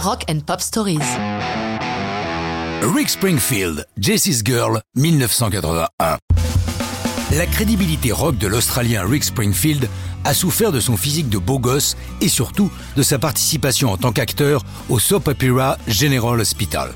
Rock and Pop Stories. Rick Springfield, Jesse's Girl, 1981. La crédibilité rock de l'Australien Rick Springfield a souffert de son physique de beau gosse et surtout de sa participation en tant qu'acteur au soap opera General Hospital.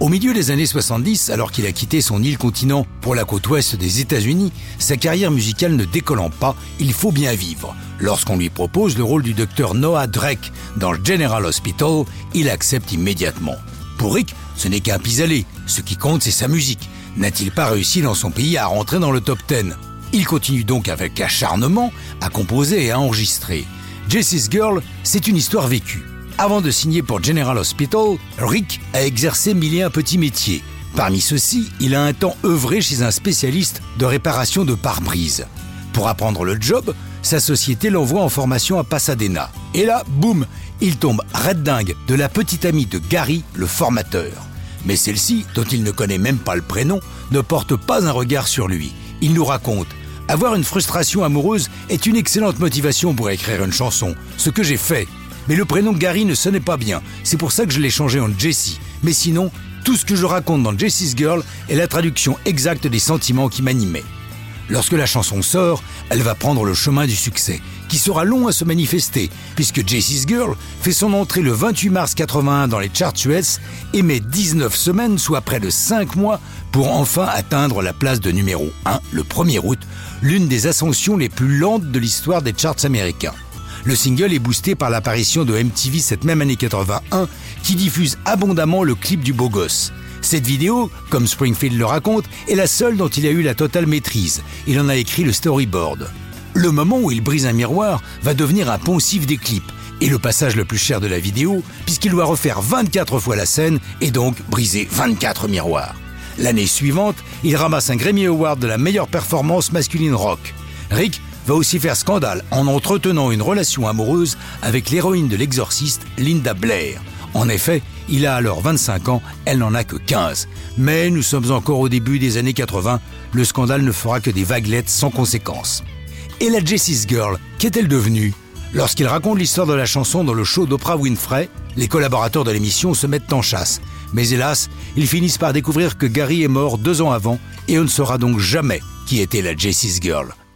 Au milieu des années 70, alors qu'il a quitté son île continent pour la côte ouest des États-Unis, sa carrière musicale ne décollant pas, il faut bien vivre. Lorsqu'on lui propose le rôle du docteur Noah Drake dans General Hospital, il accepte immédiatement. Pour Rick, ce n'est qu'un pis-aller. Ce qui compte, c'est sa musique. N'a-t-il pas réussi dans son pays à rentrer dans le top 10 Il continue donc avec acharnement à composer et à enregistrer. Jesse's Girl, c'est une histoire vécue. Avant de signer pour General Hospital, Rick a exercé mille et un petits métiers. Parmi ceux-ci, il a un temps œuvré chez un spécialiste de réparation de pare-brise. Pour apprendre le job, sa société l'envoie en formation à Pasadena. Et là, boum, il tombe red dingue de la petite amie de Gary, le formateur. Mais celle-ci, dont il ne connaît même pas le prénom, ne porte pas un regard sur lui. Il nous raconte Avoir une frustration amoureuse est une excellente motivation pour écrire une chanson, ce que j'ai fait. Mais le prénom Gary ne sonnait pas bien, c'est pour ça que je l'ai changé en Jessie. Mais sinon, tout ce que je raconte dans Jessie's Girl est la traduction exacte des sentiments qui m'animaient. Lorsque la chanson sort, elle va prendre le chemin du succès, qui sera long à se manifester, puisque Jessie's Girl fait son entrée le 28 mars 81 dans les charts US et met 19 semaines, soit près de 5 mois, pour enfin atteindre la place de numéro 1 le 1er août, l'une des ascensions les plus lentes de l'histoire des charts américains. Le single est boosté par l'apparition de MTV cette même année 81 qui diffuse abondamment le clip du beau gosse. Cette vidéo, comme Springfield le raconte, est la seule dont il a eu la totale maîtrise. Il en a écrit le storyboard. Le moment où il brise un miroir va devenir un poncif des clips et le passage le plus cher de la vidéo puisqu'il doit refaire 24 fois la scène et donc briser 24 miroirs. L'année suivante, il ramasse un Grammy Award de la meilleure performance masculine rock. Rick va aussi faire scandale en entretenant une relation amoureuse avec l'héroïne de l'exorciste, Linda Blair. En effet, il a alors 25 ans, elle n'en a que 15. Mais nous sommes encore au début des années 80, le scandale ne fera que des vaguelettes sans conséquence. Et la Jessie's Girl, qu'est-elle devenue? Lorsqu'il raconte l'histoire de la chanson dans le show d'Oprah Winfrey, les collaborateurs de l'émission se mettent en chasse. Mais hélas, ils finissent par découvrir que Gary est mort deux ans avant et on ne saura donc jamais qui était la Jessie's Girl.